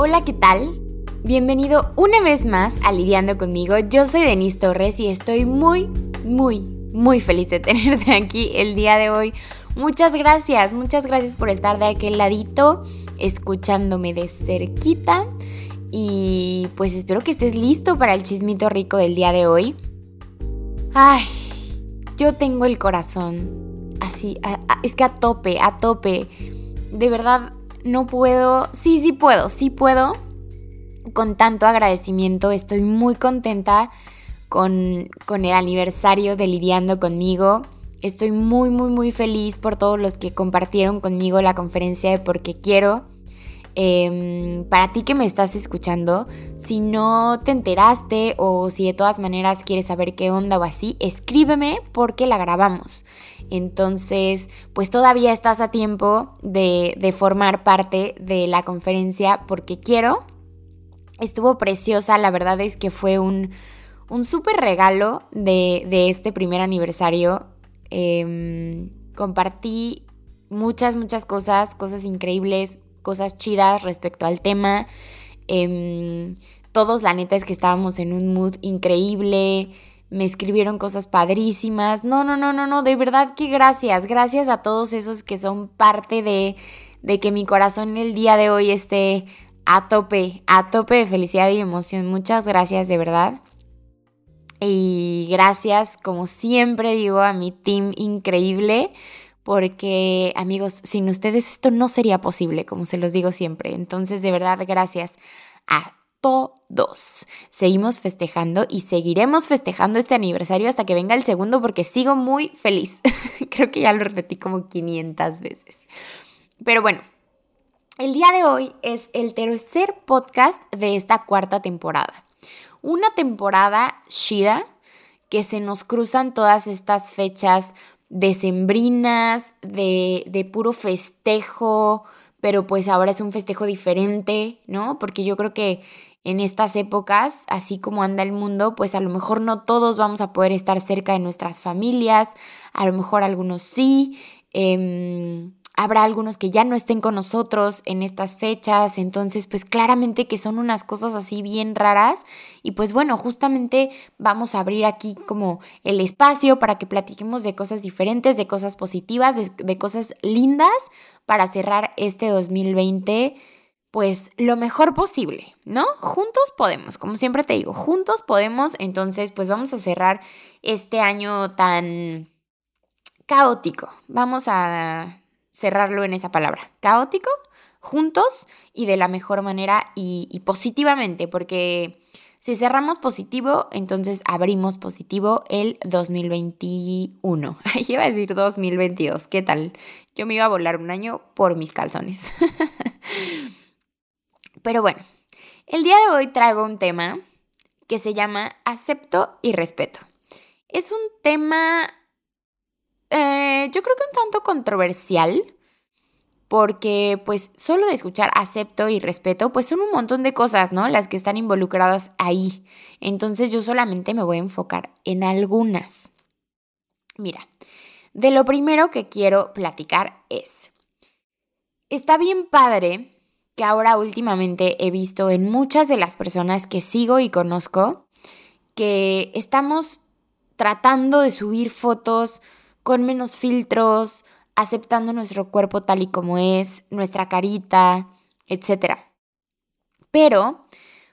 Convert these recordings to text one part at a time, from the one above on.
Hola, ¿qué tal? Bienvenido una vez más a Lidiando conmigo. Yo soy Denise Torres y estoy muy, muy, muy feliz de tenerte aquí el día de hoy. Muchas gracias, muchas gracias por estar de aquel ladito, escuchándome de cerquita. Y pues espero que estés listo para el chismito rico del día de hoy. Ay, yo tengo el corazón así, es que a tope, a tope. De verdad, no puedo, sí, sí puedo, sí puedo. Con tanto agradecimiento, estoy muy contenta con, con el aniversario de Lidiando conmigo. Estoy muy, muy, muy feliz por todos los que compartieron conmigo la conferencia de Porque Quiero. Em, para ti que me estás escuchando, si no te enteraste o si de todas maneras quieres saber qué onda o así, escríbeme porque la grabamos. Entonces, pues todavía estás a tiempo de, formar parte de la conferencia porque quiero. Estuvo preciosa, la verdad es que fue un, un súper regalo de, este primer aniversario. Em, compartí muchas, muchas cosas, cosas increíbles, cosas chidas respecto al tema. Em, todos, la neta es que estábamos en un mood increíble me escribieron cosas padrísimas. No, no, no, no, no, de verdad que gracias. Gracias a todos esos que son parte de, de que mi corazón el día de hoy esté a tope, a tope de felicidad y emoción. Muchas gracias, de verdad. Y gracias, como siempre digo, a mi team increíble. Porque amigos, sin ustedes esto no sería posible, como se los digo siempre. Entonces, de verdad, gracias a todos. Seguimos festejando y seguiremos festejando este aniversario hasta que venga el segundo porque sigo muy feliz. Creo que ya lo repetí como 500 veces. Pero bueno, el día de hoy es el tercer podcast de esta cuarta temporada. Una temporada shida que se nos cruzan todas estas fechas decembrinas, de, de puro festejo, pero pues ahora es un festejo diferente, ¿no? Porque yo creo que en estas épocas, así como anda el mundo, pues a lo mejor no todos vamos a poder estar cerca de nuestras familias, a lo mejor algunos sí. Em, habrá algunos que ya no estén con nosotros en estas fechas, entonces pues claramente que son unas cosas así bien raras y pues bueno, justamente vamos a abrir aquí como el espacio para que platiquemos de cosas diferentes, de cosas positivas, de, de cosas lindas para cerrar este 2020 pues lo mejor posible, ¿no? Juntos podemos, como siempre te digo, juntos podemos, entonces pues vamos a cerrar este año tan caótico. Vamos a cerrarlo en esa palabra, caótico, juntos y de la mejor manera y, positivamente, porque si cerramos positivo, entonces abrimos positivo el 2021. Ahí iba a decir 2022, ¿qué tal? Yo me iba a volar un año por mis calzones. Pero bueno, el día de hoy traigo un tema que se llama acepto y respeto. Es un tema, eh, yo creo que un tanto controversial, porque pues solo de escuchar acepto y respeto, pues son un montón de cosas, ¿no? Las que están involucradas ahí. Entonces yo solamente me voy a enfocar en algunas. Mira, de lo primero que quiero platicar es, está bien padre que ahora últimamente he visto en muchas de las personas que sigo y conozco, que estamos tratando de subir fotos con menos filtros, aceptando nuestro cuerpo tal y como es, nuestra carita, etc. Pero,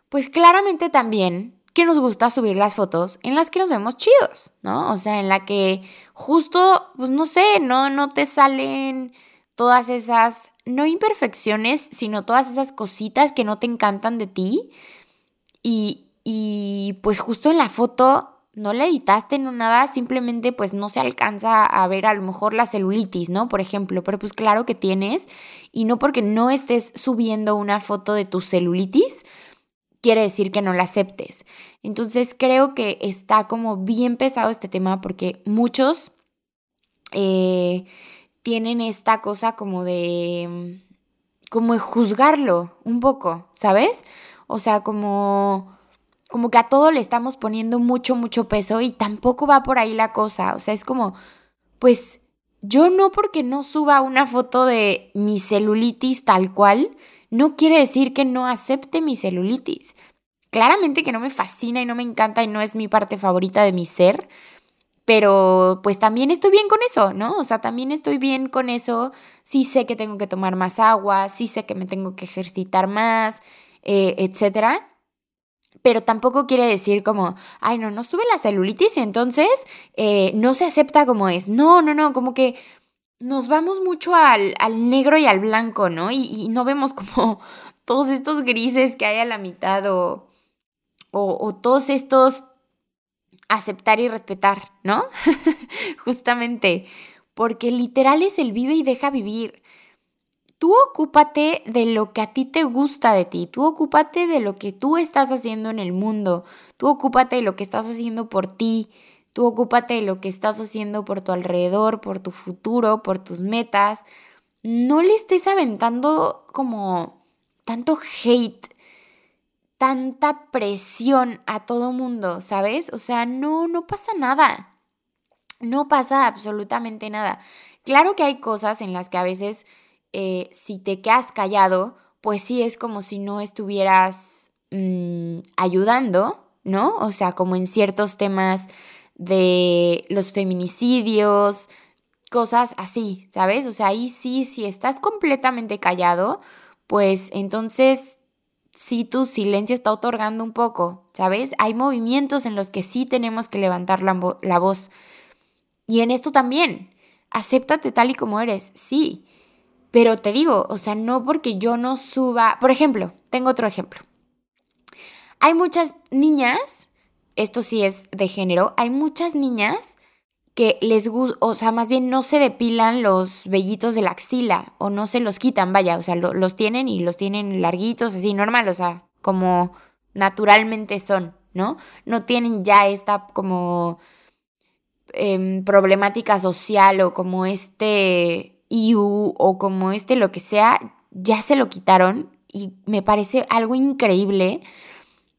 pues claramente también que nos gusta subir las fotos en las que nos vemos chidos, ¿no? O sea, en la que justo, pues no sé, no, no te salen todas esas, no imperfecciones, sino todas esas cositas que no te encantan de ti. Y, y pues justo en la foto no la editaste, no nada, simplemente pues no se alcanza a ver a lo mejor la celulitis, ¿no? Por ejemplo, pero pues claro que tienes y no porque no estés subiendo una foto de tu celulitis, quiere decir que no la aceptes. Entonces creo que está como bien pesado este tema porque muchos eh, tienen esta cosa como de, como de juzgarlo un poco, ¿sabes? O sea, como, como que a todo le estamos poniendo mucho, mucho peso y tampoco va por ahí la cosa. O sea, es como, pues yo no porque no suba una foto de mi celulitis tal cual, no quiere decir que no acepte mi celulitis. Claramente que no me fascina y no me encanta y no es mi parte favorita de mi ser, pero pues también estoy bien con eso, ¿no? O sea, también estoy bien con eso. Sí sé que tengo que tomar más agua, sí sé que me tengo que ejercitar más, eh, etcétera. Pero tampoco quiere decir como, ay, no, no sube la celulitis y entonces eh, no se acepta como es. No, no, no, como que nos vamos mucho al, negro y al blanco, ¿no? Y, y, no vemos como todos estos grises que hay a la mitad o, o, o todos estos aceptar y respetar, ¿no? Justamente, porque literal es el vive y deja vivir. Tú ocúpate de lo que a ti te gusta de ti, tú ocúpate de lo que tú estás haciendo en el mundo, tú ocúpate de lo que estás haciendo por ti, tú ocúpate de lo que estás haciendo por tu alrededor, por tu futuro, por tus metas. No le estés aventando como tanto hate tanta presión a todo mundo, ¿sabes? O sea, no, no pasa nada. No pasa absolutamente nada. Claro que hay cosas en las que a veces eh, si te quedas callado, pues sí es como si no estuvieras mm, ayudando, ¿no? O sea, como en ciertos temas de los feminicidios, cosas así, ¿sabes? O sea, ahí sí, si estás completamente callado, pues entonces sí tu silencio está otorgando un poco, ¿sabes? Hay movimientos en los que sí tenemos que levantar la, voz. Y en esto también, acéptate tal y como eres, sí. Pero te digo, o sea, no porque yo no suba, por ejemplo, tengo otro ejemplo. Hay muchas niñas, esto sí es de género, hay muchas niñas que les gusta, o sea, más bien no se depilan los vellitos de la axila o no se los quitan, vaya, o sea, los tienen y los tienen larguitos, así, normal, o sea, como naturalmente son, ¿no? No tienen ya esta como em, problemática social o como este IU o como este lo que sea, ya se lo quitaron y me parece algo increíble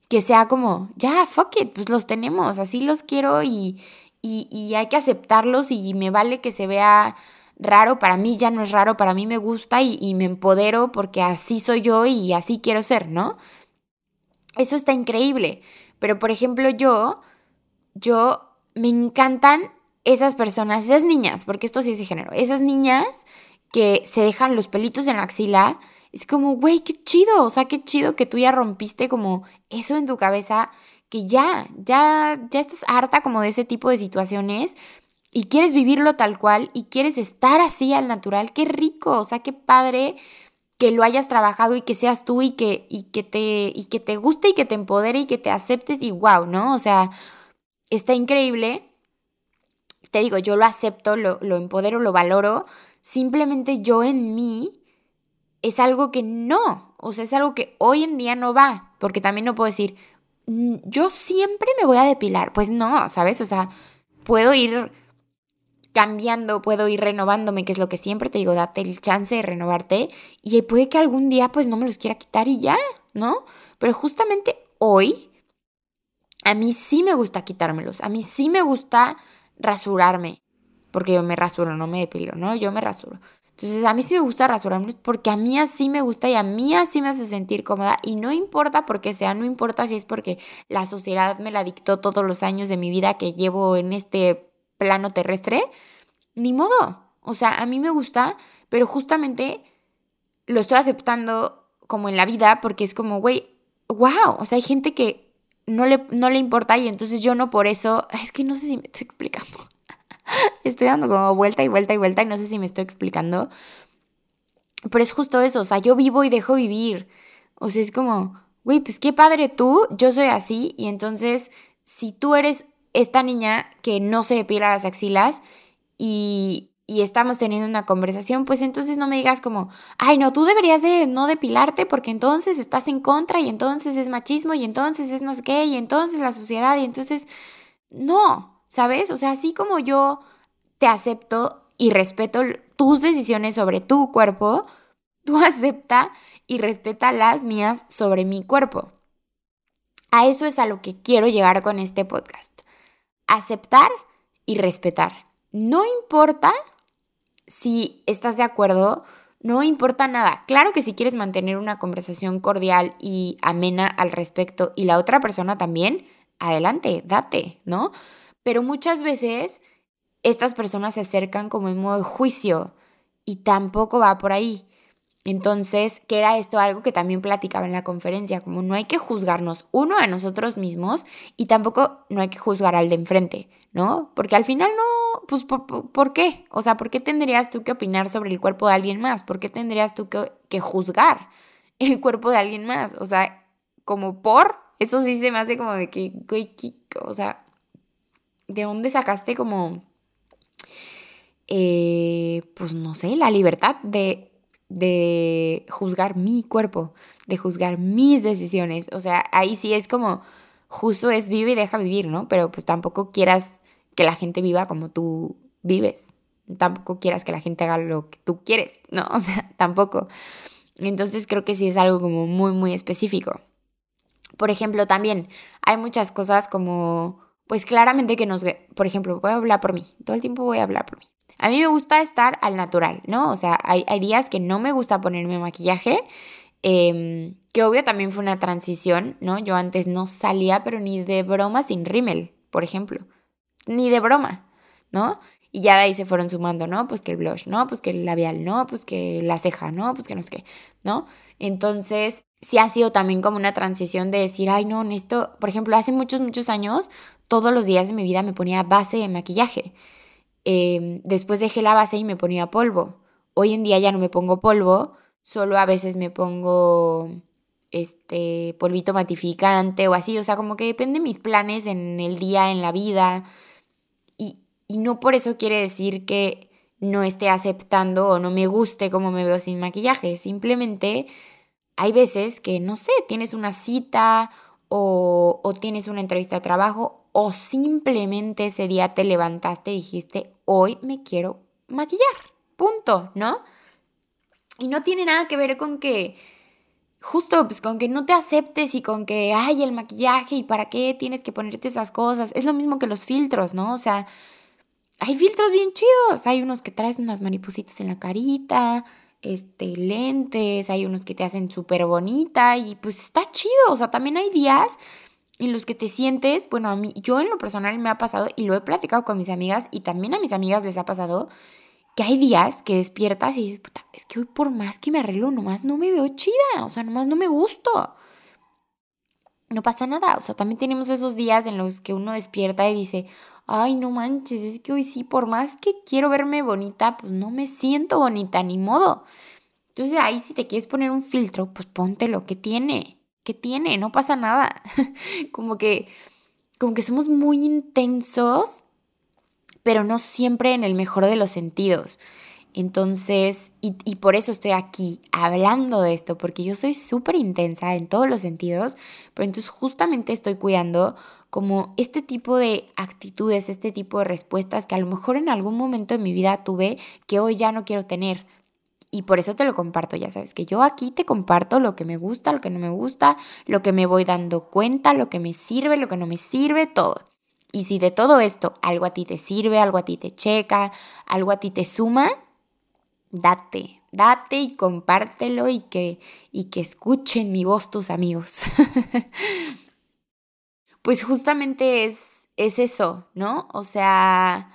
que sea como, ya, fuck it, pues los tenemos, así los quiero y y, hay que aceptarlos y me vale que se vea raro, para mí ya no es raro, para mí me gusta y, me empodero porque así soy yo y así quiero ser, ¿no? Eso está increíble. Pero por ejemplo yo, yo me encantan esas personas, esas niñas, porque esto sí es de género, esas niñas que se dejan los pelitos en la axila, es como, güey, qué chido, o sea, qué chido que tú ya rompiste como eso en tu cabeza que ya, ya, ya estás harta como de ese tipo de situaciones y quieres vivirlo tal cual y quieres estar así al natural, qué rico, o sea, qué padre que lo hayas trabajado y que seas tú y que, y que, te, y que te guste y que te empodere y que te aceptes y wow, ¿no? O sea, está increíble. Te digo, yo lo acepto, lo, lo empodero, lo valoro. Simplemente yo en mí es algo que no, o sea, es algo que hoy en día no va, porque también no puedo decir, yo siempre me voy a depilar. Pues no, ¿sabes? O sea, puedo ir cambiando, puedo ir renovándome, que es lo que siempre te digo, date el chance de renovarte y puede que algún día pues no me los quiera quitar y ya, ¿no? Pero justamente hoy a mí sí me gusta quitármelos, a mí sí me gusta rasurarme, porque yo me rasuro, no me depilo, ¿no? Yo me rasuro. Entonces a mí sí me gusta rasurarme porque a mí así me gusta y a mí así me hace sentir cómoda y no importa por qué sea, no importa si es porque la sociedad me la dictó todos los años de mi vida que llevo en este plano terrestre, ni modo. O sea, a mí me gusta, pero justamente lo estoy aceptando como en la vida porque es como, güey, wow, o sea, hay gente que no le, no le importa y entonces yo no por eso, es que no sé si me estoy explicando. estoy dando como vuelta y vuelta y vuelta y no sé si me estoy explicando. Pero es justo eso, o sea, yo vivo y dejo vivir. O sea, es como, güey, pues qué padre tú, yo soy así y entonces si tú eres esta niña que no se depila las axilas y, y estamos teniendo una conversación, pues entonces no me digas como, ay, no, tú deberías de no depilarte porque entonces estás en contra y entonces es machismo y entonces es no sé qué y entonces la sociedad y entonces, no, ¿sabes? O sea, así como yo te acepto y respeto tus decisiones sobre tu cuerpo, tú acepta y respeta las mías sobre mi cuerpo. A eso es a lo que quiero llegar con este podcast. Aceptar y respetar. No importa si estás de acuerdo, no importa nada. Claro que si quieres mantener una conversación cordial y amena al respecto y la otra persona también, adelante, date, ¿no? Pero muchas veces estas personas se acercan como en modo de juicio y tampoco va por ahí. Entonces, que era esto algo que también platicaba en la conferencia, como no hay que juzgarnos uno a nosotros mismos y tampoco no hay que juzgar al de enfrente, ¿no? Porque al final no, pues ¿por, qué? O sea, ¿por qué tendrías tú que opinar sobre el cuerpo de alguien más? ¿Por qué tendrías tú que, que juzgar el cuerpo de alguien más? O sea, como por, eso sí se me hace como de que, o sea, ¿de dónde sacaste como, eh, pues no sé, la libertad de de juzgar mi cuerpo, de juzgar mis decisiones. O sea, ahí sí es como, justo es vive y deja vivir, ¿no? Pero pues tampoco quieras que la gente viva como tú vives. Tampoco quieras que la gente haga lo que tú quieres, ¿no? O sea, tampoco. Entonces creo que sí es algo como muy, muy específico. Por ejemplo, también hay muchas cosas como, pues claramente que nos, por ejemplo, voy a hablar por mí, todo el tiempo voy a hablar por mí. A mí me gusta estar al natural, ¿no? O sea, hay, días que no me gusta ponerme maquillaje, em, que obvio también fue una transición, ¿no? Yo antes no salía, pero ni de broma sin rímel, por ejemplo. Ni de broma, ¿no? Y ya de ahí se fueron sumando, ¿no? Pues que el blush, ¿no? Pues que el labial, ¿no? Pues que la ceja, ¿no? Pues que no sé qué, ¿no? Entonces, sí ha sido también como una transición de decir, ay, no, esto, por ejemplo, hace muchos, muchos años, todos los días de mi vida me ponía base de maquillaje. Em, después dejé la base y me ponía polvo. Hoy en día ya no me pongo polvo, solo a veces me pongo este polvito matificante o así, o sea, como que depende de mis planes en el día, en la vida. Y, y no por eso quiere decir que no esté aceptando o no me guste cómo me veo sin maquillaje, simplemente hay veces que, no sé, tienes una cita o, o tienes una entrevista de trabajo o simplemente ese día te levantaste y dijiste, hoy me quiero maquillar, punto, ¿no? Y no tiene nada que ver con que, justo, pues con que no te aceptes y con que, ay, el maquillaje y para qué tienes que ponerte esas cosas. Es lo mismo que los filtros, ¿no? O sea, hay filtros bien chidos. Hay unos que traes unas maripositas en la carita, este, lentes, hay unos que te hacen súper bonita y pues está chido. O sea, también hay días en los que te sientes, bueno, a mí, yo en lo personal me ha pasado y lo he platicado con mis amigas y también a mis amigas les ha pasado que hay días que despiertas y dices, puta, es que hoy por más que me arreglo, nomás no me veo chida, o sea, nomás no me gusto. No pasa nada, o sea, también tenemos esos días en los que uno despierta y dice, ay, no manches, es que hoy sí, por más que quiero verme bonita, pues no me siento bonita, ni modo. Entonces ahí si te quieres poner un filtro, pues ponte lo que tiene. ¿Qué tiene? No pasa nada. como que como que somos muy intensos, pero no siempre en el mejor de los sentidos. Entonces, y, y por eso estoy aquí hablando de esto, porque yo soy súper intensa en todos los sentidos, pero entonces justamente estoy cuidando como este tipo de actitudes, este tipo de respuestas que a lo mejor en algún momento de mi vida tuve que hoy ya no quiero tener y por eso te lo comparto, ya sabes, que yo aquí te comparto lo que me gusta, lo que no me gusta, lo que me voy dando cuenta, lo que me sirve, lo que no me sirve, todo. Y si de todo esto algo a ti te sirve, algo a ti te checa, algo a ti te suma, date, date y compártelo y que, y que escuchen mi voz tus amigos. pues justamente es, es eso, ¿no? O sea,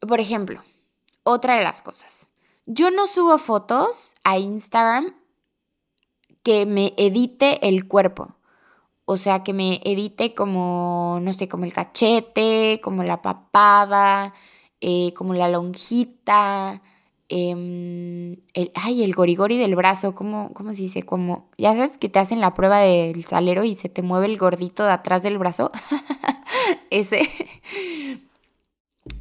por ejemplo, otra de las cosas. Yo no subo fotos a Instagram que me edite el cuerpo. O sea, que me edite como, no sé, como el cachete, como la papada, eh, como la lonjita, em, el, ay, el gorigori del brazo, ¿cómo, ¿cómo se dice? Como, ya sabes que te hacen la prueba del salero y se te mueve el gordito de atrás del brazo. Ese.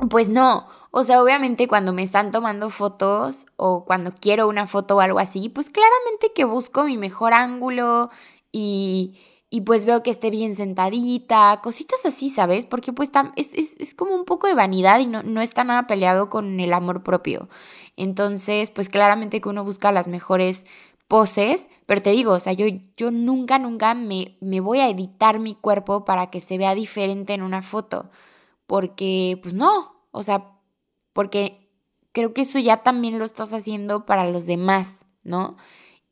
Pues no, o sea, obviamente cuando me están tomando fotos o cuando quiero una foto o algo así, pues claramente que busco mi mejor ángulo y, y pues veo que esté bien sentadita, cositas así, ¿sabes? Porque pues es, es, es, como un poco de vanidad y no, no está nada peleado con el amor propio. Entonces, pues claramente que uno busca las mejores poses, pero te digo, o sea, yo, yo nunca, nunca me, me voy a editar mi cuerpo para que se vea diferente en una foto, porque pues no, o sea, porque creo que eso ya también lo estás haciendo para los demás, ¿no?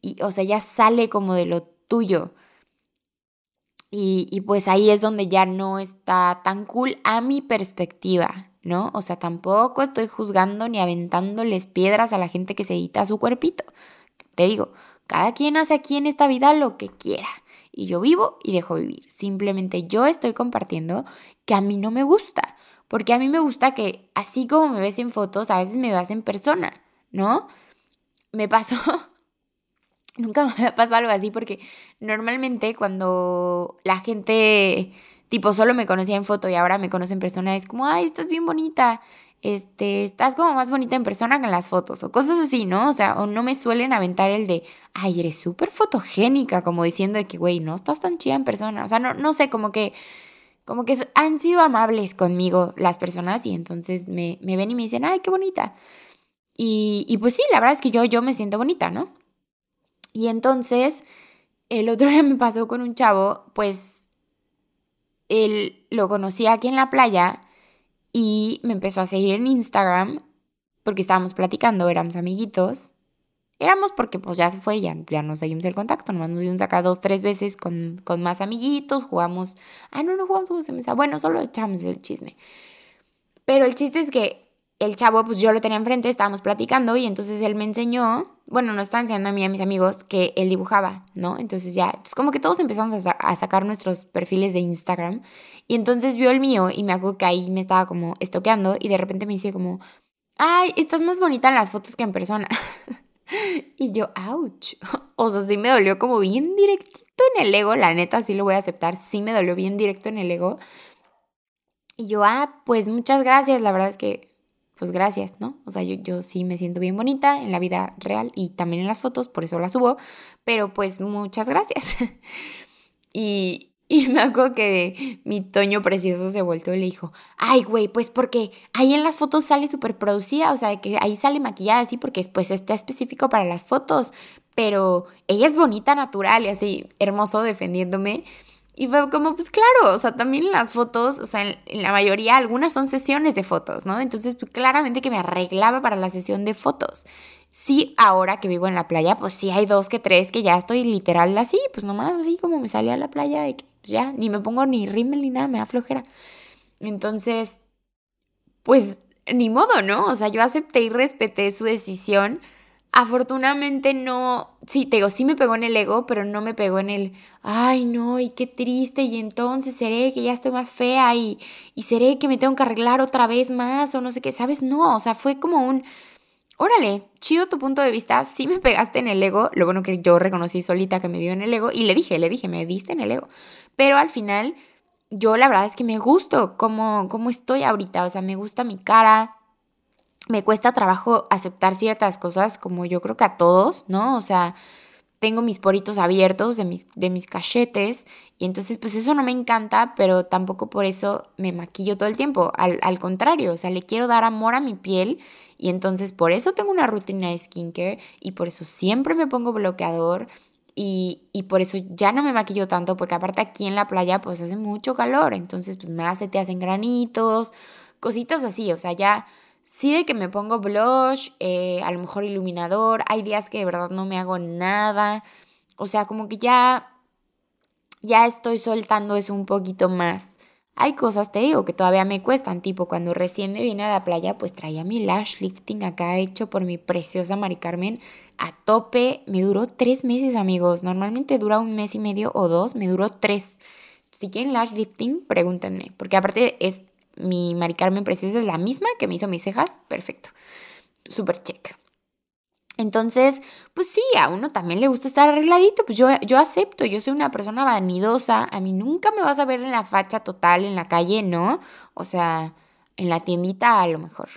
Y, o sea, ya sale como de lo tuyo. Y, y pues ahí es donde ya no está tan cool a mi perspectiva, ¿no? O sea, tampoco estoy juzgando ni aventándoles piedras a la gente que se edita su cuerpito. Te digo, cada quien hace aquí en esta vida lo que quiera. Y yo vivo y dejo vivir. Simplemente yo estoy compartiendo que a mí no me gusta. Porque a mí me gusta que así como me ves en fotos, a veces me veas en persona, ¿no? Me pasó, nunca me había pasado algo así porque normalmente cuando la gente tipo solo me conocía en foto y ahora me conoce en persona es como, ay, estás bien bonita, este, estás como más bonita en persona que en las fotos o cosas así, ¿no? O sea, o no me suelen aventar el de, ay, eres súper fotogénica, como diciendo que, güey, no estás tan chida en persona. O sea, no, no sé, como que como que han sido amables conmigo las personas y entonces me, ven y me dicen, ay, qué bonita. Y, pues sí, la verdad es que yo, yo me siento bonita, ¿no? Y entonces, el otro día me pasó con un chavo, pues él lo conocí aquí en la playa y me empezó a seguir en Instagram porque estábamos platicando, éramos amiguitos. Éramos porque pues ya se fue, ya, ya no seguimos el contacto, nomás nos vimos acá dos, tres veces con, con más amiguitos, jugamos, ah, no, no jugamos juegos de mesa, bueno, solo echamos el chisme. Pero el chiste es que el chavo, pues yo lo tenía enfrente, estábamos platicando y entonces él me enseñó, bueno, nos está enseñando a mí y a mis amigos que él dibujaba, ¿no? Entonces ya, entonces como que todos empezamos a, a, sacar nuestros perfiles de Instagram y entonces vio el mío y me acuerdo que ahí me estaba como estoqueando y de repente me dice como, ay, estás más bonita en las fotos que en persona. Y yo, ouch. O sea, sí me dolió como bien directito en el ego, la neta, sí lo voy a aceptar, sí me dolió bien directo en el ego. Y yo, ah, pues muchas gracias, la verdad es que, pues gracias, ¿no? O sea, yo, yo sí me siento bien bonita en la vida real y también en las fotos, por eso las subo, pero pues muchas gracias. y, y me acuerdo que mi Toño precioso se volvió y le dijo, ay, güey, pues porque ahí en las fotos sale súper producida, o sea, que ahí sale maquillada así porque pues está específico para las fotos, pero ella es bonita, natural y así, hermoso defendiéndome. Y fue como, pues claro, o sea, también las fotos, o sea, en, la mayoría, algunas son sesiones de fotos, ¿no? Entonces, pues claramente que me arreglaba para la sesión de fotos. Sí, ahora que vivo en la playa, pues sí hay dos que tres que ya estoy literal así, pues nomás así como me salía a la playa de que pues ya, ni me pongo ni rímel ni nada, me da flojera. Entonces, pues ni modo, ¿no? O sea, yo acepté y respeté su decisión. Afortunadamente no, sí, te digo, sí me pegó en el ego, pero no me pegó en el, ay, no, y qué triste, y entonces seré que ya estoy más fea y, y seré que me tengo que arreglar otra vez más o no sé qué, ¿sabes? No, o sea, fue como un, órale, chido tu punto de vista, sí me pegaste en el ego, lo bueno que yo reconocí solita que me dio en el ego y le dije, le dije, me diste en el ego, pero al final yo la verdad es que me gusto como, como estoy ahorita, o sea, me gusta mi cara, me cuesta trabajo aceptar ciertas cosas como yo creo que a todos, ¿no? O sea, tengo mis poritos abiertos de mis, de mis cachetes y entonces pues eso no me encanta, pero tampoco por eso me maquillo todo el tiempo, al, al contrario, o sea, le quiero dar amor a mi piel y entonces por eso tengo una rutina de skincare y por eso siempre me pongo bloqueador y, y, por eso ya no me maquillo tanto, porque aparte aquí en la playa pues hace mucho calor, entonces pues me hace, te hacen granitos, cositas así, o sea, ya sí de que me pongo blush, eh, a lo mejor iluminador, hay días que de verdad no me hago nada, o sea, como que ya, ya estoy soltando eso un poquito más. Hay cosas, te digo, que todavía me cuestan, tipo cuando recién me vine a la playa, pues traía mi lash lifting acá hecho por mi preciosa Mari Carmen a tope. Me duró tres meses, amigos. Normalmente dura un mes y medio o dos, me duró tres. Si quieren lash lifting, pregúntenme, porque aparte es mi Mari Carmen preciosa, es la misma que me hizo mis cejas, perfecto. Super check. Entonces, pues sí, a uno también le gusta estar arregladito, pues yo, yo acepto, yo soy una persona vanidosa, a mí nunca me vas a ver en la facha total en la calle, ¿no? O sea, en la tiendita a lo mejor,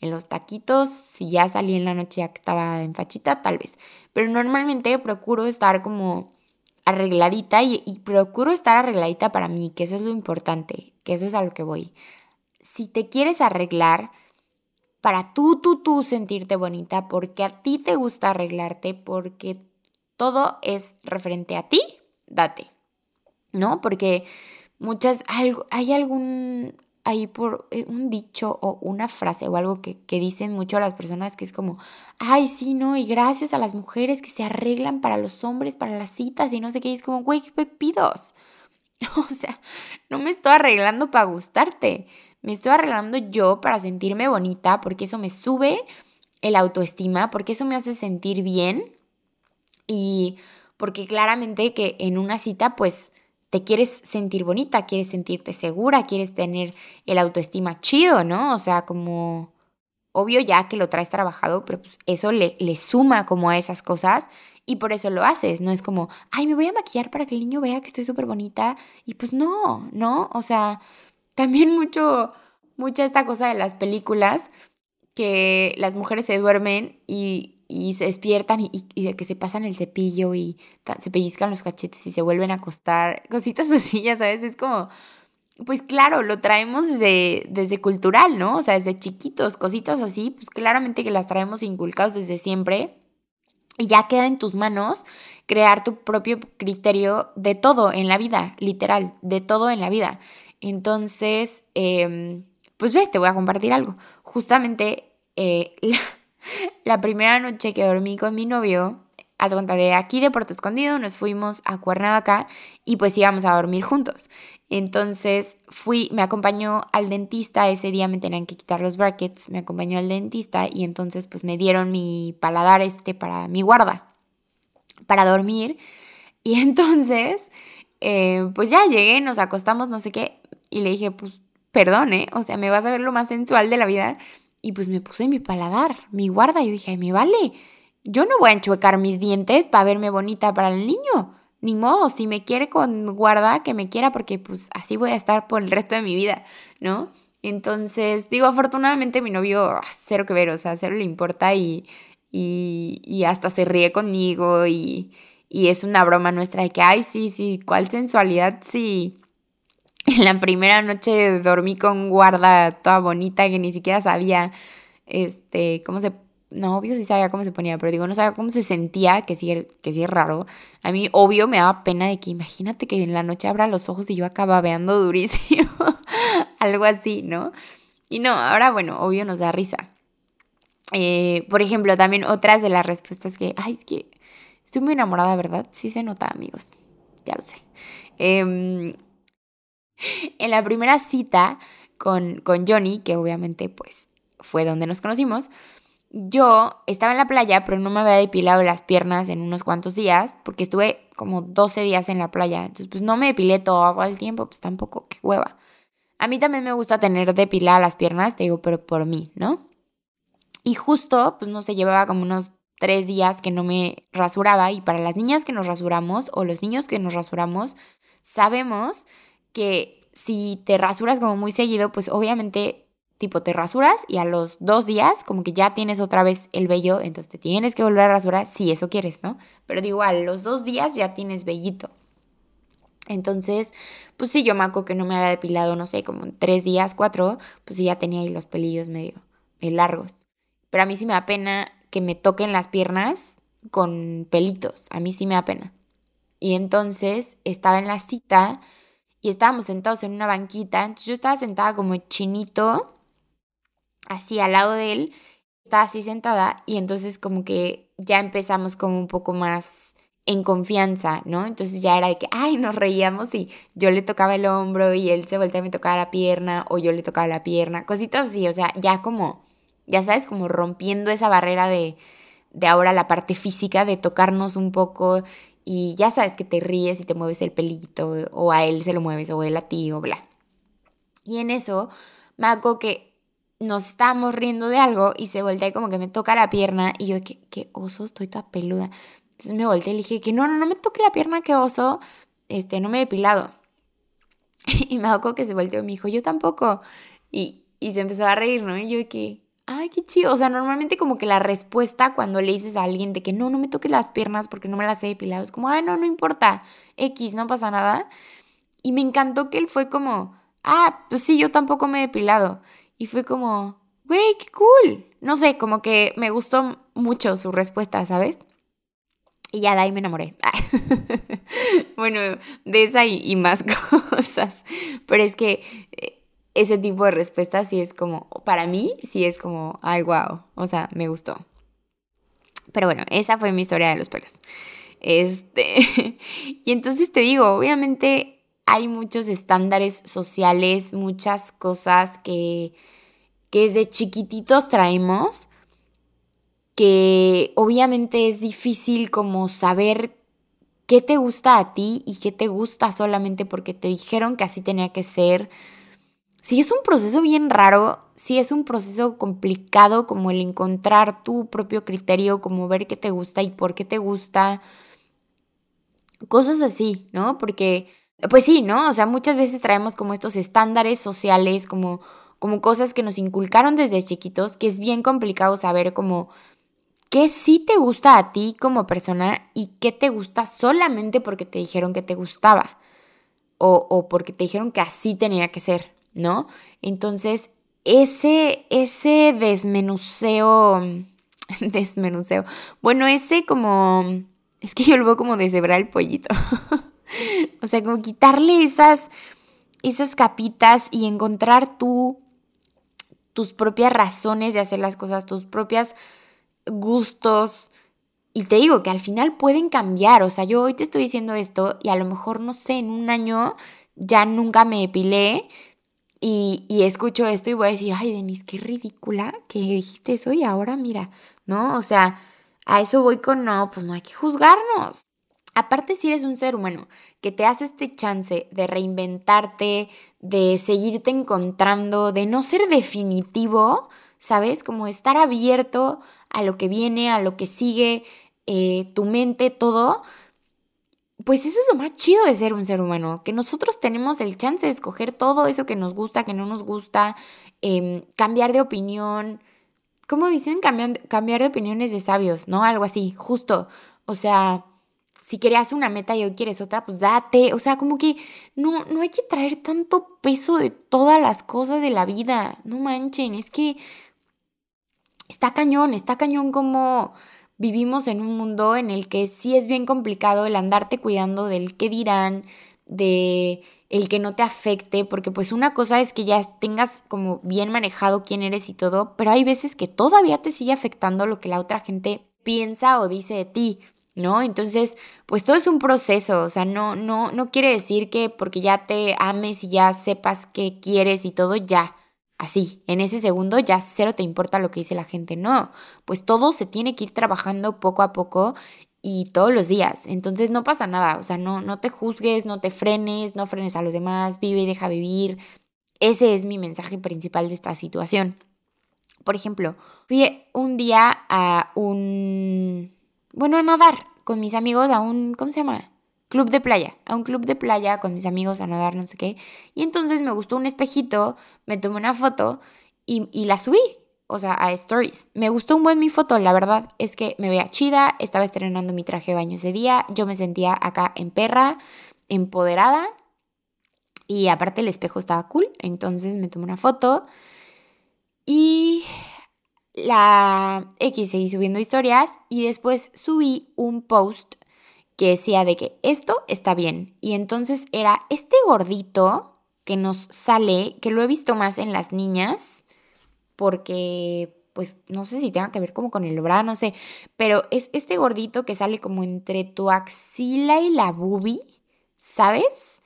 en los taquitos, si ya salí en la noche ya que estaba en fachita, tal vez, pero normalmente procuro estar como arregladita y, y procuro estar arregladita para mí, que eso es lo importante, que eso es a lo que voy. Si te quieres arreglar, para tú, tú, tú sentirte bonita, porque a ti te gusta arreglarte, porque todo es referente a ti, date, ¿no? Porque muchas, hay algún, ahí por eh, un dicho o una frase o algo que, que dicen mucho a las personas que es como, ay, sí, no, y gracias a las mujeres que se arreglan para los hombres, para las citas y no sé qué, es como, güey, qué pepidos. O sea, no me estoy arreglando para gustarte, me estoy arreglando yo para sentirme bonita, porque eso me sube el autoestima, porque eso me hace sentir bien y porque claramente que en una cita pues te quieres sentir bonita, quieres sentirte segura, quieres tener el autoestima chido, ¿no? O sea, como obvio ya que lo traes trabajado, pero pues eso le, le suma como a esas cosas y por eso lo haces, no es como, ay, me voy a maquillar para que el niño vea que estoy súper bonita y pues no, ¿no? O sea, también mucho, mucha esta cosa de las películas que las mujeres se duermen y, se despiertan y, de que se pasan el cepillo y se pellizcan los cachetes y se vuelven a acostar, cositas así, ya sabes, es como, pues claro, lo traemos desde, desde cultural, ¿no? O sea, desde chiquitos, cositas así, pues claramente que las traemos inculcados desde siempre. Y ya queda en tus manos crear tu propio criterio de todo en la vida, literal, de todo en la vida. Entonces, em, pues ve, te voy a compartir algo. Justamente eh, la, primera noche que dormí con mi novio, haz cuenta de aquí de Puerto Escondido, nos fuimos a Cuernavaca y pues íbamos a dormir juntos. Entonces fui, me acompañó al dentista, ese día me tenían que quitar los brackets, me acompañó al dentista y entonces pues me dieron mi paladar este para mi guarda, para dormir. Y entonces, eh, pues ya llegué, nos acostamos, no sé qué, y le dije, pues perdone, o sea, me vas a ver lo más sensual de la vida. Y pues me puse mi paladar, mi guarda, y dije, ay, me vale. Yo no voy a enchuecar mis dientes para verme bonita para el niño. Ni modo, si me quiere con guarda, que me quiera, porque pues así voy a estar por el resto de mi vida, ¿no? Entonces, digo, afortunadamente mi novio, cero que ver, o sea, cero le importa y, y, hasta se ríe conmigo y, y es una broma nuestra de que, ay, sí, sí, ¿cuál sensualidad? Sí en la primera noche dormí con guarda toda bonita que ni siquiera sabía este cómo se no, obvio sí sabía cómo se ponía, pero digo, no sabía cómo se sentía, que sí, que sí es raro. A mí, obvio, me daba pena de que imagínate que en la noche abra los ojos y yo acaba veando durísimo. Algo así, ¿no? Y no, ahora, bueno, obvio nos da risa. Eh, por ejemplo, también otras de las respuestas que, ay, es que estoy muy enamorada, ¿verdad? Sí se nota, amigos. Ya lo sé. Eh, en la primera cita con, con Johnny, que obviamente pues fue donde nos conocimos, yo estaba en la playa, pero no me había depilado las piernas en unos cuantos días, porque estuve como 12 días en la playa. Entonces, pues no me depilé todo el tiempo, pues tampoco, qué hueva. A mí también me gusta tener depiladas las piernas, te digo, pero por mí, ¿no? Y justo, pues no se llevaba como unos tres días que no me rasuraba. Y para las niñas que nos rasuramos o los niños que nos rasuramos, sabemos que si te rasuras como muy seguido, pues obviamente tipo te rasuras y a los dos días como que ya tienes otra vez el vello, entonces te tienes que volver a rasurar si eso quieres, ¿no? Pero digo, a los dos días ya tienes vellito. Entonces, pues sí, yo me acuerdo que no me había depilado, no sé, como en tres días, cuatro, pues sí ya tenía ahí los pelillos medio, medio largos. Pero a mí sí me da pena que me toquen las piernas con pelitos, a mí sí me da pena. Y entonces estaba en la cita y estábamos sentados en una banquita. Entonces yo estaba sentada como chinito, así al lado de él. Estaba así sentada y entonces como que ya empezamos como un poco más en confianza, ¿no? Entonces ya era de que, ay, nos reíamos y yo le tocaba el hombro y él se volteaba y me tocaba la pierna o yo le tocaba la pierna, cositas así, o sea, ya como, ya sabes, como rompiendo esa barrera de, de ahora la parte física, de tocarnos un poco y ya sabes que te ríes y te mueves el pelito o a él se lo mueves o él a ti o bla. Y en eso me hago que nos estábamos riendo de algo y se voltea y como que me toca la pierna y yo, que qué oso, estoy toda peluda. Entonces me volteé y le dije que no, no, no me toque la pierna, qué oso, este, no me he depilado. y me hago que se volteó y me dijo, yo tampoco. Y, y se empezó a reír, ¿no? Y yo que, ay, qué chido. O sea, normalmente como que la respuesta cuando le dices a alguien de que no, no me toques las piernas porque no me las he depilado, es como, ay, no, no importa, X, no pasa nada. Y me encantó que él fue como, ah, pues sí, yo tampoco me he depilado. Y fue como, güey, qué cool. No sé, como que me gustó mucho su respuesta, ¿sabes? Y ya de ahí me enamoré. bueno, de esa y, más cosas. Pero es que eh, ese tipo de respuestas sí es como, para mí, sí es como, ay, wow, o sea, me gustó. Pero bueno, esa fue mi historia de los pelos. Este, y entonces te digo, obviamente hay muchos estándares sociales, muchas cosas que, que desde chiquititos traemos, que obviamente es difícil como saber qué te gusta a ti y qué te gusta solamente porque te dijeron que así tenía que ser sí es un proceso bien raro, sí es un proceso complicado como el encontrar tu propio criterio, como ver qué te gusta y por qué te gusta. Cosas así, ¿no? Porque, pues sí, ¿no? O sea, muchas veces traemos como estos estándares sociales, como, como cosas que nos inculcaron desde chiquitos, que es bien complicado saber como qué sí te gusta a ti como persona y qué te gusta solamente porque te dijeron que te gustaba o, o porque te dijeron que así tenía que ser. ¿No? Entonces, ese, ese desmenuceo, desmenuceo, bueno, ese como, es que yo lo veo como deshebrar el pollito, o sea, como quitarle esas, esas capitas y encontrar tú tus propias razones de hacer las cosas, tus propios gustos. Y te digo que al final pueden cambiar. O sea, yo hoy te estoy diciendo esto y a lo mejor, no sé, en un año ya nunca me epilé, y, escucho esto y voy a decir, ay, Denise, qué ridícula que dijiste eso y ahora mira, ¿no? O sea, a eso voy con, no, pues no hay que juzgarnos. Aparte, si eres un ser humano que te hace este chance de reinventarte, de seguirte encontrando, de no ser definitivo, ¿sabes? Como estar abierto a lo que viene, a lo que sigue, eh, tu mente, todo, pues eso es lo más chido de ser un ser humano, que nosotros tenemos el chance de escoger todo eso que nos gusta, que no nos gusta, em, cambiar de opinión. ¿Cómo dicen? Cambiar, cambiar de opiniones de sabios, ¿no? Algo así, justo. O sea, si querías una meta y hoy quieres otra, pues date. O sea, como que no, no hay que traer tanto peso de todas las cosas de la vida. No manchen, es que está cañón, está cañón como vivimos en un mundo en el que sí es bien complicado el andarte cuidando del qué dirán, de el que no te afecte, porque pues una cosa es que ya tengas como bien manejado quién eres y todo, pero hay veces que todavía te sigue afectando lo que la otra gente piensa o dice de ti, ¿no? Entonces, pues todo es un proceso, o sea, no, no, no quiere decir que porque ya te ames y ya sepas qué quieres y todo, ya así, en ese segundo ya cero te importa lo que dice la gente. No, pues todo se tiene que ir trabajando poco a poco y todos los días. Entonces no pasa nada, o sea, no, no te juzgues, no te frenes, no frenes a los demás, vive y deja vivir. Ese es mi mensaje principal de esta situación. Por ejemplo, fui un día a un, bueno, a nadar con mis amigos a un, ¿cómo se llama? Club de playa, a un club de playa con mis amigos a nadar, no sé qué. Y entonces me gustó un espejito, me tomé una foto y, la subí, o sea, a stories. Me gustó un buen mi foto, la verdad es que me veía chida, estaba estrenando mi traje de baño ese día, yo me sentía acá en perra, empoderada. Y aparte el espejo estaba cool, entonces me tomé una foto y la X seguí subiendo historias y después subí un post que decía de que esto está bien. Y entonces era este gordito que nos sale, que lo he visto más en las niñas, porque pues no sé si tenga que ver como con el bra, no sé, pero es este gordito que sale como entre tu axila y la boobie, ¿sabes?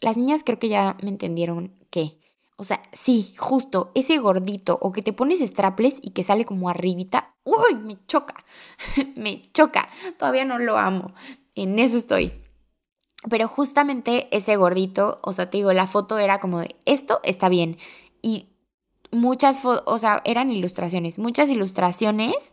Las niñas creo que ya me entendieron que o sea, sí, justo ese gordito o que te pones straples y que sale como arribita. ¡Uy! Me choca. me choca. Todavía no lo amo. En eso estoy. Pero justamente ese gordito, o sea, te digo, la foto era como de esto está bien. Y muchas, o sea, eran ilustraciones, muchas ilustraciones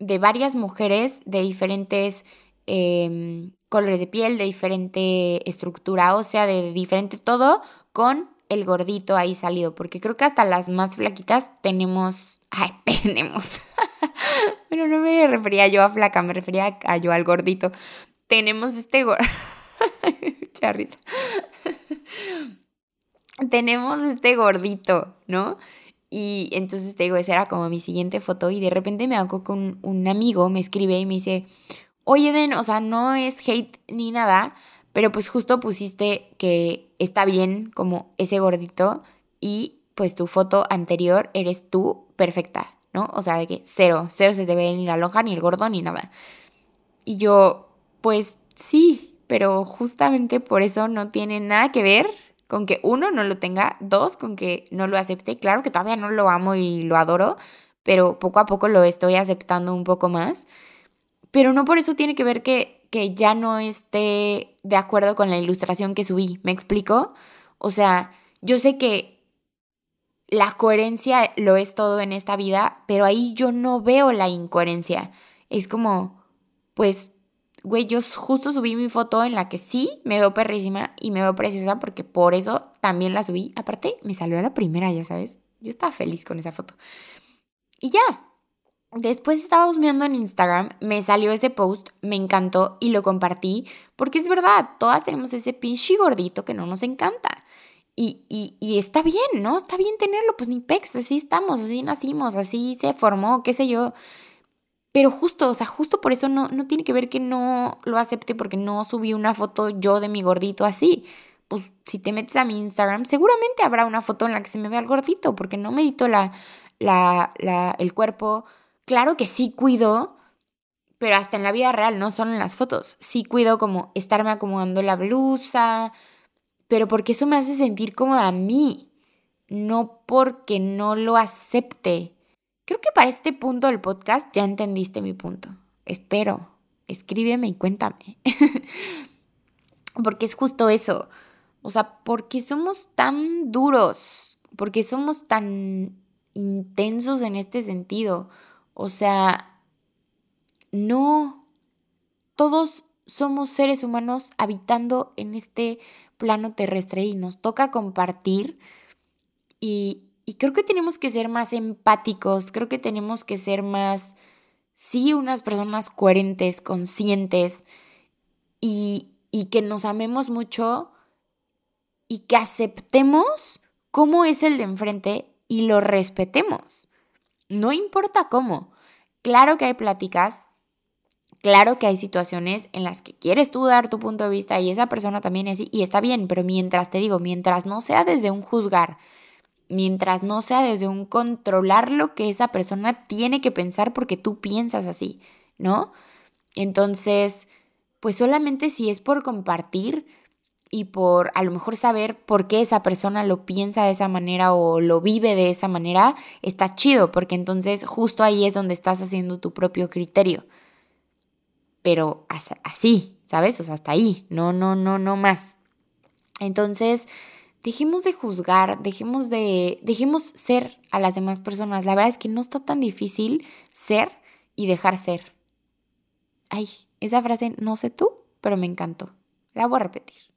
de varias mujeres de diferentes em, colores de piel, de diferente estructura o sea, de diferente todo, con el gordito ahí salido, porque creo que hasta las más flaquitas tenemos, ay, tenemos, pero no me refería yo a flaca, me refería a yo al gordito. Tenemos este gordo, tenemos este gordito, ¿no? Y entonces te digo, esa era como mi siguiente foto y de repente me hago con un amigo, me escribe y me dice, oye, Den, o sea, no es hate ni nada, pero pues justo pusiste que está bien como ese gordito y pues tu foto anterior eres tú perfecta, ¿no? O sea, de que cero, cero se te ve ni la lonja, ni el gordo, ni nada. Y yo, pues sí, pero justamente por eso no tiene nada que ver con que uno no lo tenga, dos, con que no lo acepte. Claro que todavía no lo amo y lo adoro, pero poco a poco lo estoy aceptando un poco más. Pero no por eso tiene que ver que, que ya no esté de acuerdo con la ilustración que subí. ¿Me explico? O sea, yo sé que la coherencia lo es todo en esta vida, pero ahí yo no veo la incoherencia. Es como, pues, güey, yo justo subí mi foto en la que sí me veo perrísima y me veo preciosa porque por eso también la subí. Aparte, me salió a la primera, ya sabes. Yo estaba feliz con esa foto. Y ya. Después estaba husmeando en Instagram, me salió ese post, me encantó y lo compartí porque es verdad, todas tenemos ese pinche gordito que no nos encanta. Y, y, está bien, ¿no? Está bien tenerlo, pues ni pex, así estamos, así nacimos, así se formó, qué sé yo. Pero justo, o sea, justo por eso no, no tiene que ver que no lo acepte porque no subí una foto yo de mi gordito así. Pues si te metes a mi Instagram, seguramente habrá una foto en la que se me vea el gordito, porque no medito la, la, la, el cuerpo. Claro que sí cuido, pero hasta en la vida real, no solo en las fotos. Sí cuido como estarme acomodando la blusa, pero porque eso me hace sentir cómoda a mí, no porque no lo acepte. Creo que para este punto del podcast ya entendiste mi punto. Espero. Escríbeme y cuéntame. porque es justo eso. O sea, porque somos tan duros, porque somos tan intensos en este sentido. O sea, no, todos somos seres humanos habitando en este plano terrestre y nos toca compartir y, creo que tenemos que ser más empáticos, creo que tenemos que ser más, sí, unas personas coherentes, conscientes y, y que nos amemos mucho y que aceptemos cómo es el de enfrente y lo respetemos. No importa cómo. Claro que hay pláticas Claro que hay situaciones en las que quieres tú dar tu punto de vista y esa persona también es y está bien, pero mientras te digo, mientras no sea desde un juzgar, mientras no sea desde un controlar lo que esa persona tiene que pensar porque tú piensas así, ¿no? Entonces, pues solamente si es por compartir y por a lo mejor saber por qué esa persona lo piensa de esa manera o lo vive de esa manera, está chido, porque entonces justo ahí es donde estás haciendo tu propio criterio pero así, ¿sabes? O sea, hasta ahí, no, no, no, no más. Entonces, dejemos de juzgar, dejemos de, dejemos ser a las demás personas. La verdad es que no está tan difícil ser y dejar ser. Ay, esa frase no sé tú, pero me encantó. La voy a repetir.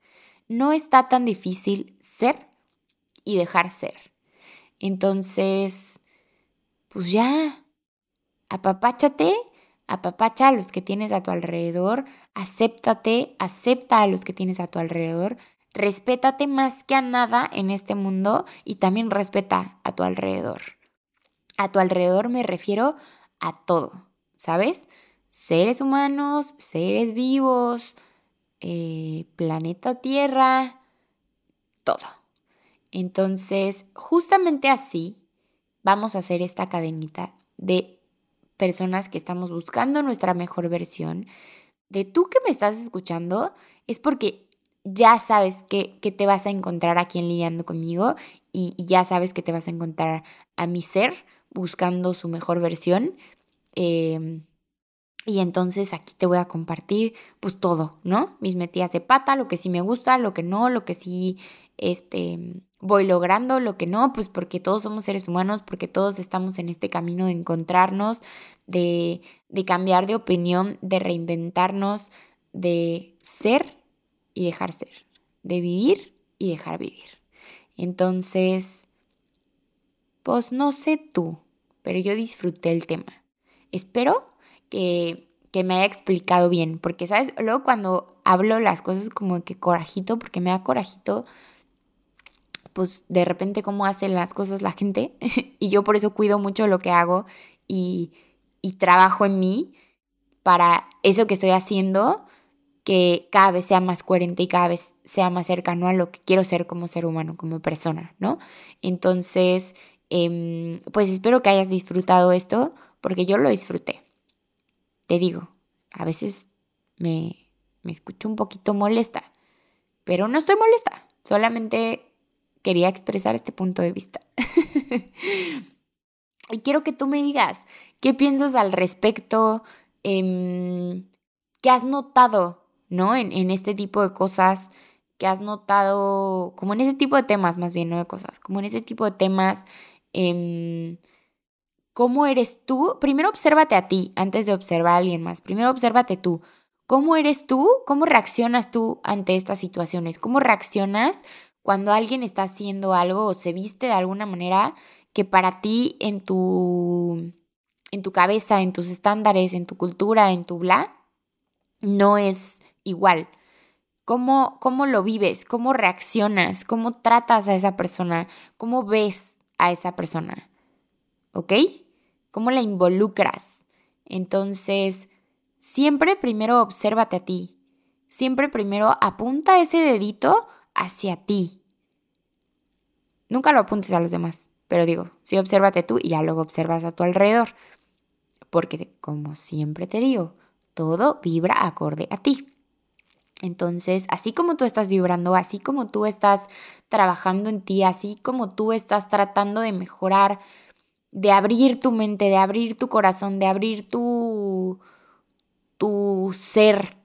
No está tan difícil ser y dejar ser. Entonces, pues ya, apapáchate apapacha a los que tienes a tu alrededor, acéptate, acepta a los que tienes a tu alrededor, respétate más que a nada en este mundo y también respeta a tu alrededor. A tu alrededor me refiero a todo, ¿sabes? Seres humanos, seres vivos, eh, planeta Tierra, todo. Entonces, justamente así vamos a hacer esta cadenita de personas que estamos buscando nuestra mejor versión, de tú que me estás escuchando, es porque ya sabes que, te vas a encontrar aquí en Lidiando conmigo y, ya sabes que te vas a encontrar a mi ser buscando su mejor versión. Em, y entonces aquí te voy a compartir pues todo, ¿no? Mis metidas de pata, lo que sí me gusta, lo que no, lo que sí este, voy logrando, lo que no, pues porque todos somos seres humanos, porque todos estamos en este camino de encontrarnos, de, de cambiar de opinión, de reinventarnos, de ser y dejar ser, de vivir y dejar vivir. Entonces, pues no sé tú, pero yo disfruté el tema. Espero que, me haya explicado bien, porque, ¿sabes? Luego cuando hablo las cosas como que corajito, porque me da corajito pues de repente cómo hacen las cosas la gente y yo por eso cuido mucho lo que hago y, y trabajo en mí para eso que estoy haciendo que cada vez sea más coherente y cada vez sea más cercano a lo que quiero ser como ser humano, como persona, ¿no? Entonces, em, pues espero que hayas disfrutado esto, porque yo lo disfruté. Te digo, a veces me, me escucho un poquito molesta, pero no estoy molesta, solamente quería expresar este punto de vista. y quiero que tú me digas qué piensas al respecto, em, qué has notado ¿no? En, este tipo de cosas que has notado, como en ese tipo de temas más bien, no de cosas, como en ese tipo de temas, em, ¿cómo eres tú? Primero obsérvate a ti antes de observar a alguien más. Primero obsérvate tú. ¿Cómo eres tú? ¿Cómo reaccionas tú ante estas situaciones? ¿Cómo reaccionas cuando alguien está haciendo algo o se viste de alguna manera que para ti en tu en tu cabeza, en tus estándares, en tu cultura, en tu bla, no es igual. ¿Cómo, ¿Cómo lo vives? ¿Cómo reaccionas? ¿Cómo tratas a esa persona? ¿Cómo ves a esa persona? ¿Ok? ¿Cómo la involucras? Entonces, siempre primero obsérvate a ti. Siempre primero apunta ese dedito hacia ti. Nunca lo apuntes a los demás, pero digo, sí obsérvate tú y ya luego observas a tu alrededor. Porque como siempre te digo, todo vibra acorde a ti. Entonces, así como tú estás vibrando, así como tú estás trabajando en ti, así como tú estás tratando de mejorar, de abrir tu mente, de abrir tu corazón, de abrir tu, tu ser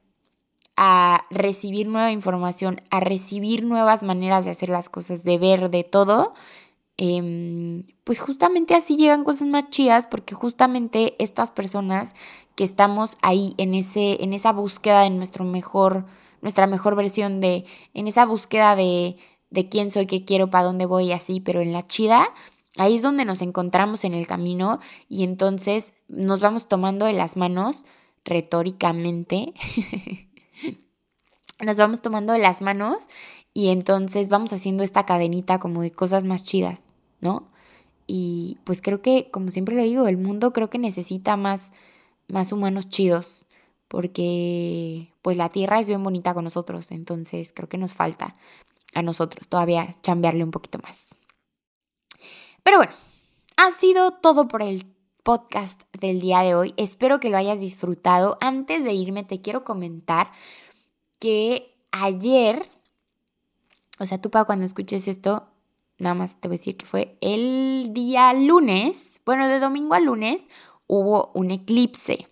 a recibir nueva información, a recibir nuevas maneras de hacer las cosas, de ver, de todo, em, pues justamente así llegan cosas más chidas porque justamente estas personas que estamos ahí en, ese, en esa búsqueda de nuestro mejor nuestra mejor versión de, en esa búsqueda de, de quién soy, qué quiero, para dónde voy, así, pero en la chida, ahí es donde nos encontramos en el camino y entonces nos vamos tomando de las manos retóricamente. nos vamos tomando de las manos y entonces vamos haciendo esta cadenita como de cosas más chidas, ¿no? Y pues creo que, como siempre lo digo, el mundo creo que necesita más, más humanos chidos porque pues la tierra es bien bonita con nosotros, entonces creo que nos falta a nosotros todavía chambearle un poquito más. Pero bueno, ha sido todo por el podcast del día de hoy. Espero que lo hayas disfrutado. Antes de irme te quiero comentar que ayer, o sea, tú para cuando escuches esto, nada más te voy a decir que fue el día lunes, bueno, de domingo a lunes hubo un eclipse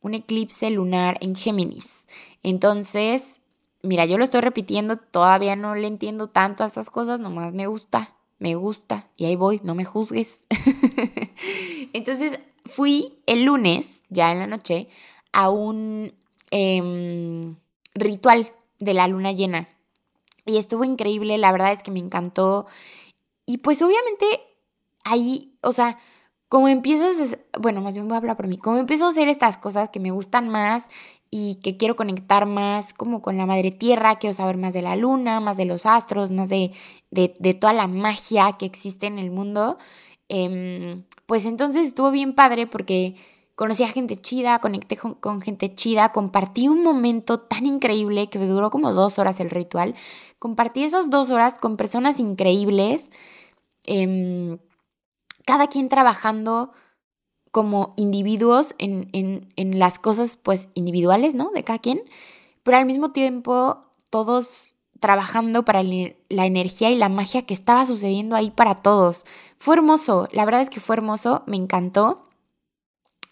un eclipse lunar en Géminis. Entonces, mira, yo lo estoy repitiendo, todavía no le entiendo tanto a estas cosas, nomás me gusta, me gusta, y ahí voy, no me juzgues. Entonces, fui el lunes, ya en la noche, a un em, ritual de la luna llena. Y estuvo increíble, la verdad es que me encantó. Y pues obviamente ahí, o sea, como empiezas, bueno, más bien voy a hablar por mí, como empiezo a hacer estas cosas que me gustan más y que quiero conectar más como con la madre tierra, quiero saber más de la luna, más de los astros, más de, de, toda la magia que existe en el mundo, em, pues entonces estuvo bien padre porque conocí a gente chida, conecté con, gente chida, compartí un momento tan increíble que duró como dos horas el ritual, compartí esas dos horas con personas increíbles. Eh, cada quien trabajando como individuos en, las cosas pues individuales, ¿no? De cada quien, pero al mismo tiempo todos trabajando para la energía y la magia que estaba sucediendo ahí para todos. Fue hermoso, la verdad es que fue hermoso, me encantó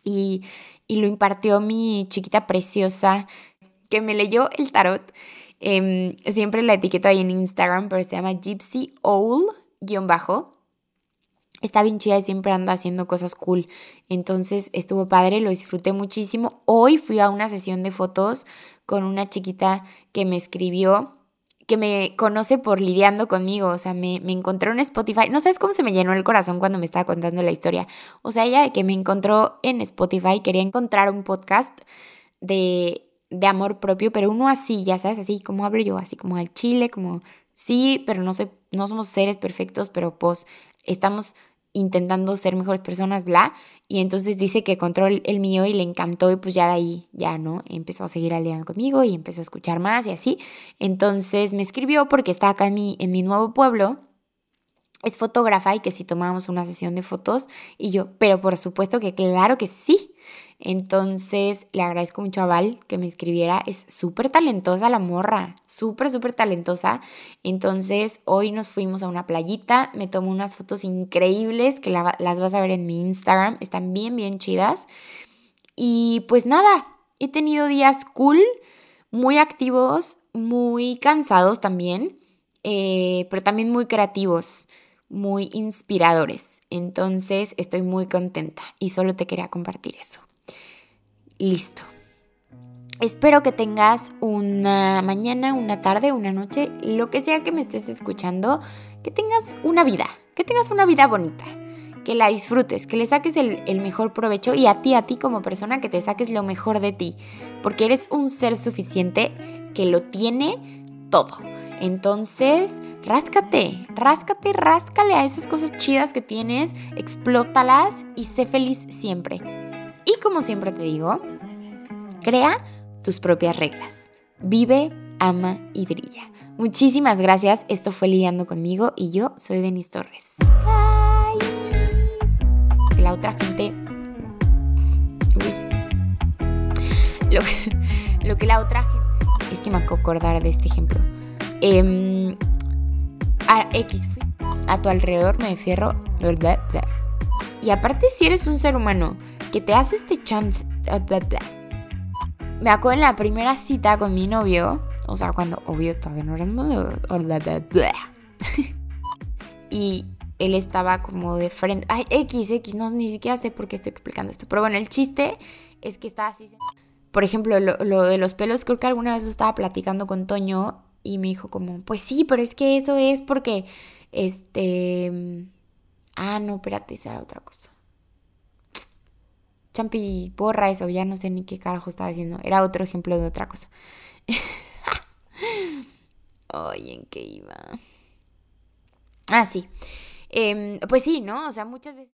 y, lo impartió mi chiquita preciosa que me leyó el tarot. Em, siempre la etiqueto ahí en Instagram, pero se llama Gypsy Owl-bajo está bien chida y siempre anda haciendo cosas cool. Entonces estuvo padre, lo disfruté muchísimo. Hoy fui a una sesión de fotos con una chiquita que me escribió, que me conoce por lidiando conmigo. O sea, me, me encontró en Spotify. No sabes cómo se me llenó el corazón cuando me estaba contando la historia. O sea, ella que me encontró en Spotify quería encontrar un podcast de, de amor propio, pero uno así, ya sabes, así como hablo yo, así como al chile, como sí, pero no, soy, no somos seres perfectos, pero pues estamos intentando ser mejores personas, bla. Y entonces dice que encontró el, mío y le encantó y pues ya de ahí, ya, ¿no? Empezó a seguir aliando conmigo y empezó a escuchar más y así. Entonces me escribió porque está acá en mi, en mi nuevo pueblo es fotógrafa y que si tomábamos una sesión de fotos y yo, pero por supuesto que claro que sí. Entonces le agradezco mucho a Val que me escribiera. Es súper talentosa la morra, súper, súper talentosa. Entonces hoy nos fuimos a una playita, me tomó unas fotos increíbles que las vas a ver en mi Instagram. Están bien, bien chidas. Y pues nada, he tenido días cool, muy activos, muy cansados también, eh, pero también muy creativos muy inspiradores. Entonces estoy muy contenta y solo te quería compartir eso. Listo. Espero que tengas una mañana, una tarde, una noche, lo que sea que me estés escuchando, que tengas una vida, que tengas una vida bonita, que la disfrutes, que le saques el, el, mejor provecho y a ti, a ti como persona, que te saques lo mejor de ti, porque eres un ser suficiente que lo tiene todo entonces, ráscate, ráscate, ráscale a esas cosas chidas que tienes, explótalas y sé feliz siempre. Y como siempre te digo, crea tus propias reglas. Vive, ama y brilla. Muchísimas gracias. Esto fue Lidiando conmigo y yo soy Denise Torres. Bye. Que la otra gente. Lo que, lo que la otra gente. Es que me acordar de este ejemplo Em, a X fui. A tu alrededor me fierro. Y aparte, si eres un ser humano que te hace este chance. Me acuerdo en la primera cita con mi novio. O sea, cuando obvio todavía no era y él estaba como de frente. Ay, X, X, no ni siquiera sé por qué estoy explicando esto. Pero bueno, el chiste es que estaba así. Por ejemplo, lo, lo de los pelos, creo que alguna vez lo estaba platicando con Toño y me dijo como, pues sí, pero es que eso es porque, este, ah, no, espérate, esa era otra cosa. Champi, borra eso, ya no sé ni qué carajo estaba diciendo. Era otro ejemplo de otra cosa. Ay, ¿en qué iba? Ah, sí. Em, pues sí, ¿no? O sea, muchas veces...